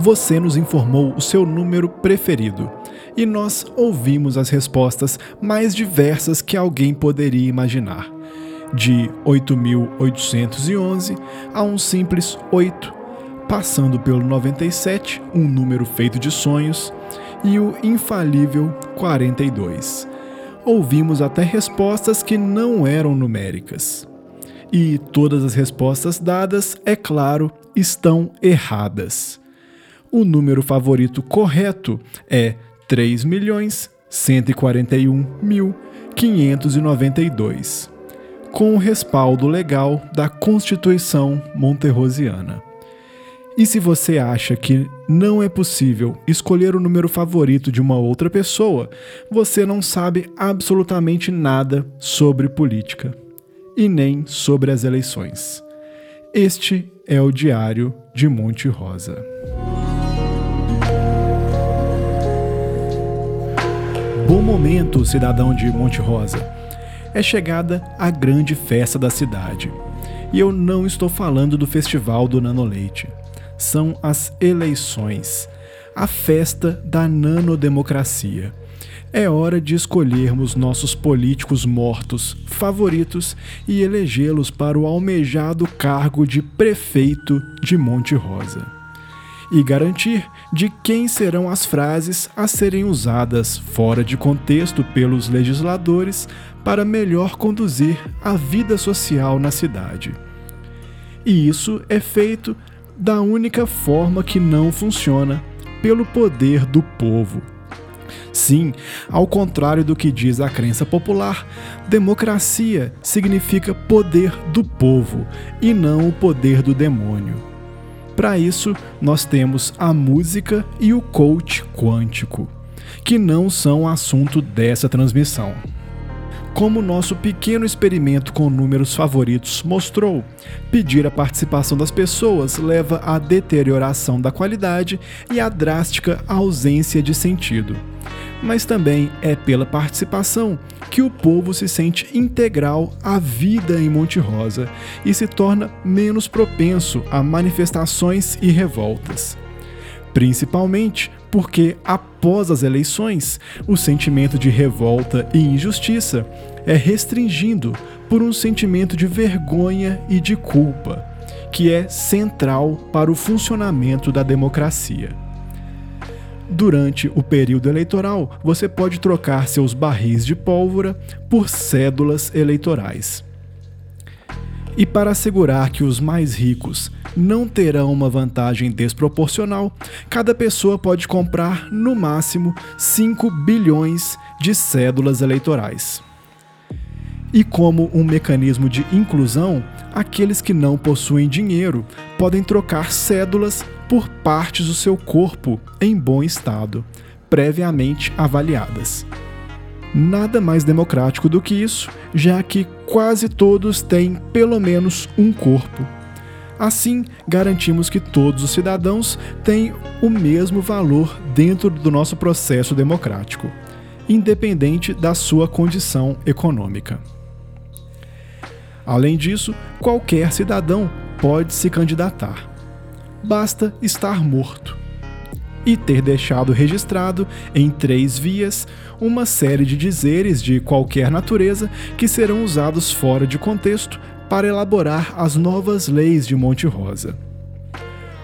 você nos informou o seu número preferido e nós ouvimos as respostas mais diversas que alguém poderia imaginar. De 8.811 a um simples 8, passando pelo 97, um número feito de sonhos, e o infalível 42. Ouvimos até respostas que não eram numéricas. E todas as respostas dadas, é claro, estão erradas. O número favorito correto é 3.141.592, com o respaldo legal da Constituição Monterrosiana. E se você acha que não é possível escolher o número favorito de uma outra pessoa, você não sabe absolutamente nada sobre política e nem sobre as eleições. Este é o Diário de Monte Rosa. Bom momento, cidadão de Monte Rosa. É chegada a grande festa da cidade. E eu não estou falando do Festival do Nanoleite. São as eleições, a festa da nanodemocracia. É hora de escolhermos nossos políticos mortos favoritos e elegê-los para o almejado cargo de prefeito de Monte Rosa e garantir de quem serão as frases a serem usadas fora de contexto pelos legisladores para melhor conduzir a vida social na cidade. E isso é feito da única forma que não funciona pelo poder do povo. Sim, ao contrário do que diz a crença popular, democracia significa poder do povo e não o poder do demônio. Para isso, nós temos a música e o coach quântico, que não são assunto dessa transmissão. Como nosso pequeno experimento com números favoritos mostrou, pedir a participação das pessoas leva à deterioração da qualidade e à drástica ausência de sentido mas também é pela participação que o povo se sente integral à vida em Monte Rosa e se torna menos propenso a manifestações e revoltas. Principalmente porque, após as eleições, o sentimento de revolta e injustiça é restringido por um sentimento de vergonha e de culpa, que é central para o funcionamento da democracia. Durante o período eleitoral, você pode trocar seus barris de pólvora por cédulas eleitorais. E para assegurar que os mais ricos não terão uma vantagem desproporcional, cada pessoa pode comprar no máximo 5 bilhões de cédulas eleitorais. E como um mecanismo de inclusão, aqueles que não possuem dinheiro podem trocar cédulas por partes do seu corpo em bom estado, previamente avaliadas. Nada mais democrático do que isso, já que quase todos têm pelo menos um corpo. Assim, garantimos que todos os cidadãos têm o mesmo valor dentro do nosso processo democrático, independente da sua condição econômica. Além disso, qualquer cidadão pode se candidatar basta estar morto. E ter deixado registrado, em três vias, uma série de dizeres de qualquer natureza que serão usados fora de contexto para elaborar as novas leis de Monte Rosa.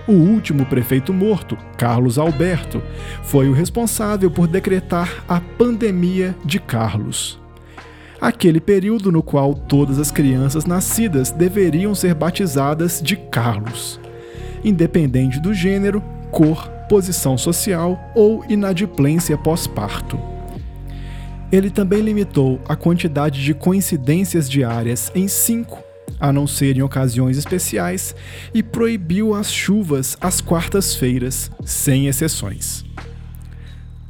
O último prefeito morto, Carlos Alberto, foi o responsável por decretar a pandemia de Carlos. Aquele período no qual todas as crianças nascidas deveriam ser batizadas de Carlos independente do gênero, cor, posição social ou inadimplência pós-parto. Ele também limitou a quantidade de coincidências diárias em cinco, a não ser em ocasiões especiais, e proibiu as chuvas às quartas-feiras, sem exceções.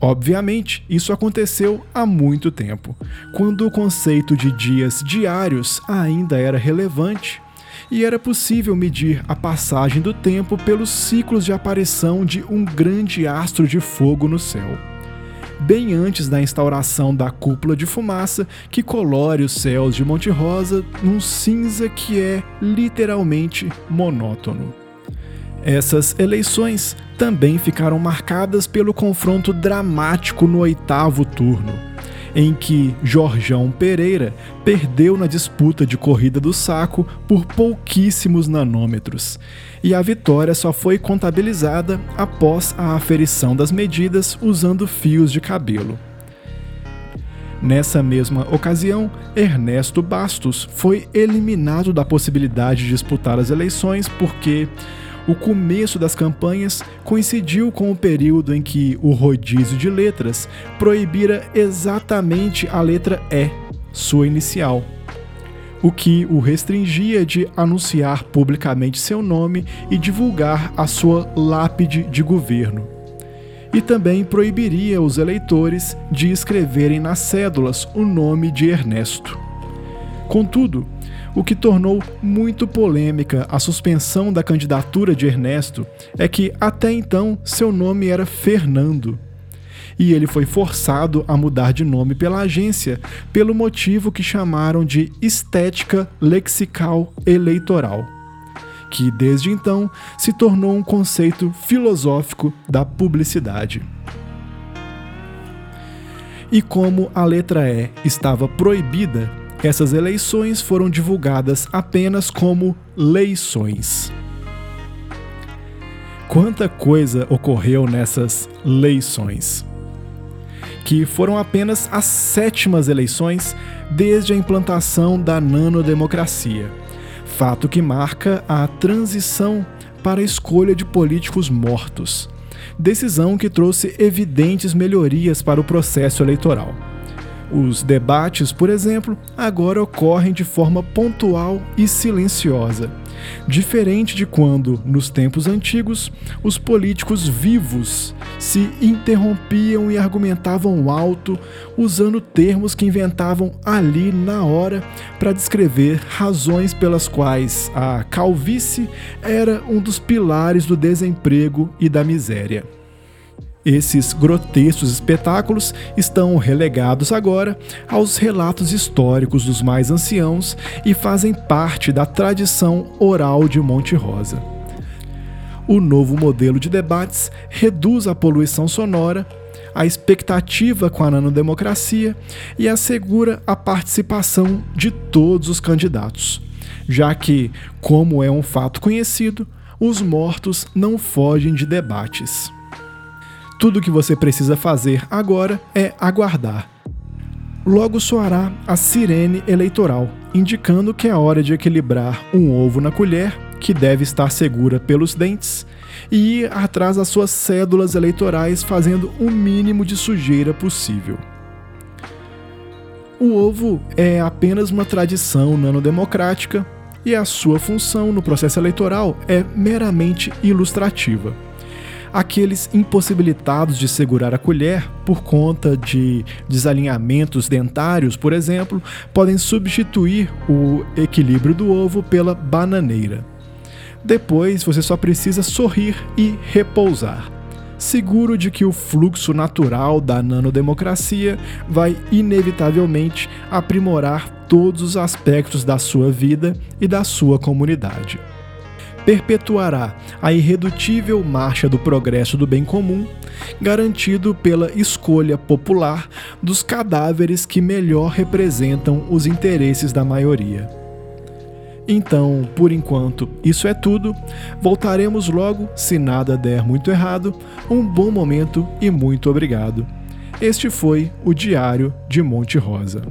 Obviamente, isso aconteceu há muito tempo, quando o conceito de dias diários ainda era relevante e era possível medir a passagem do tempo pelos ciclos de aparição de um grande astro de fogo no céu. Bem antes da instauração da cúpula de fumaça que colore os céus de Monte Rosa num cinza que é literalmente monótono. Essas eleições também ficaram marcadas pelo confronto dramático no oitavo turno, em que Jorjão Pereira perdeu na disputa de corrida do saco por pouquíssimos nanômetros, e a vitória só foi contabilizada após a aferição das medidas usando fios de cabelo. Nessa mesma ocasião, Ernesto Bastos foi eliminado da possibilidade de disputar as eleições porque o começo das campanhas coincidiu com o período em que o rodízio de letras proibira exatamente a letra E, sua inicial, o que o restringia de anunciar publicamente seu nome e divulgar a sua lápide de governo e também proibiria os eleitores de escreverem nas cédulas o nome de Ernesto. Contudo, o que tornou muito polêmica a suspensão da candidatura de Ernesto é que até então seu nome era Fernando. E ele foi forçado a mudar de nome pela agência pelo motivo que chamaram de estética lexical eleitoral que desde então se tornou um conceito filosófico da publicidade. E como a letra E estava proibida, essas eleições foram divulgadas apenas como leições. Quanta coisa ocorreu nessas leições! Que foram apenas as sétimas eleições desde a implantação da nanodemocracia fato que marca a transição para a escolha de políticos mortos. Decisão que trouxe evidentes melhorias para o processo eleitoral. Os debates, por exemplo, agora ocorrem de forma pontual e silenciosa, diferente de quando, nos tempos antigos, os políticos vivos se interrompiam e argumentavam alto, usando termos que inventavam ali na hora para descrever razões pelas quais a calvície era um dos pilares do desemprego e da miséria. Esses grotescos espetáculos estão relegados agora aos relatos históricos dos mais anciãos e fazem parte da tradição oral de Monte Rosa. O novo modelo de debates reduz a poluição sonora, a expectativa com a nanodemocracia e assegura a participação de todos os candidatos, já que, como é um fato conhecido, os mortos não fogem de debates. Tudo o que você precisa fazer agora é aguardar. Logo soará a sirene eleitoral, indicando que é hora de equilibrar um ovo na colher, que deve estar segura pelos dentes, e ir atrás das suas cédulas eleitorais fazendo o mínimo de sujeira possível. O ovo é apenas uma tradição nanodemocrática e a sua função no processo eleitoral é meramente ilustrativa aqueles impossibilitados de segurar a colher por conta de desalinhamentos dentários, por exemplo, podem substituir o equilíbrio do ovo pela bananeira. Depois você só precisa sorrir e repousar, seguro de que o fluxo natural da nanodemocracia vai inevitavelmente aprimorar todos os aspectos da sua vida e da sua comunidade perpetuará a irredutível marcha do progresso do bem comum, garantido pela escolha popular dos cadáveres que melhor representam os interesses da maioria. Então, por enquanto, isso é tudo. Voltaremos logo, se nada der muito errado. Um bom momento e muito obrigado. Este foi o Diário de Monte Rosa.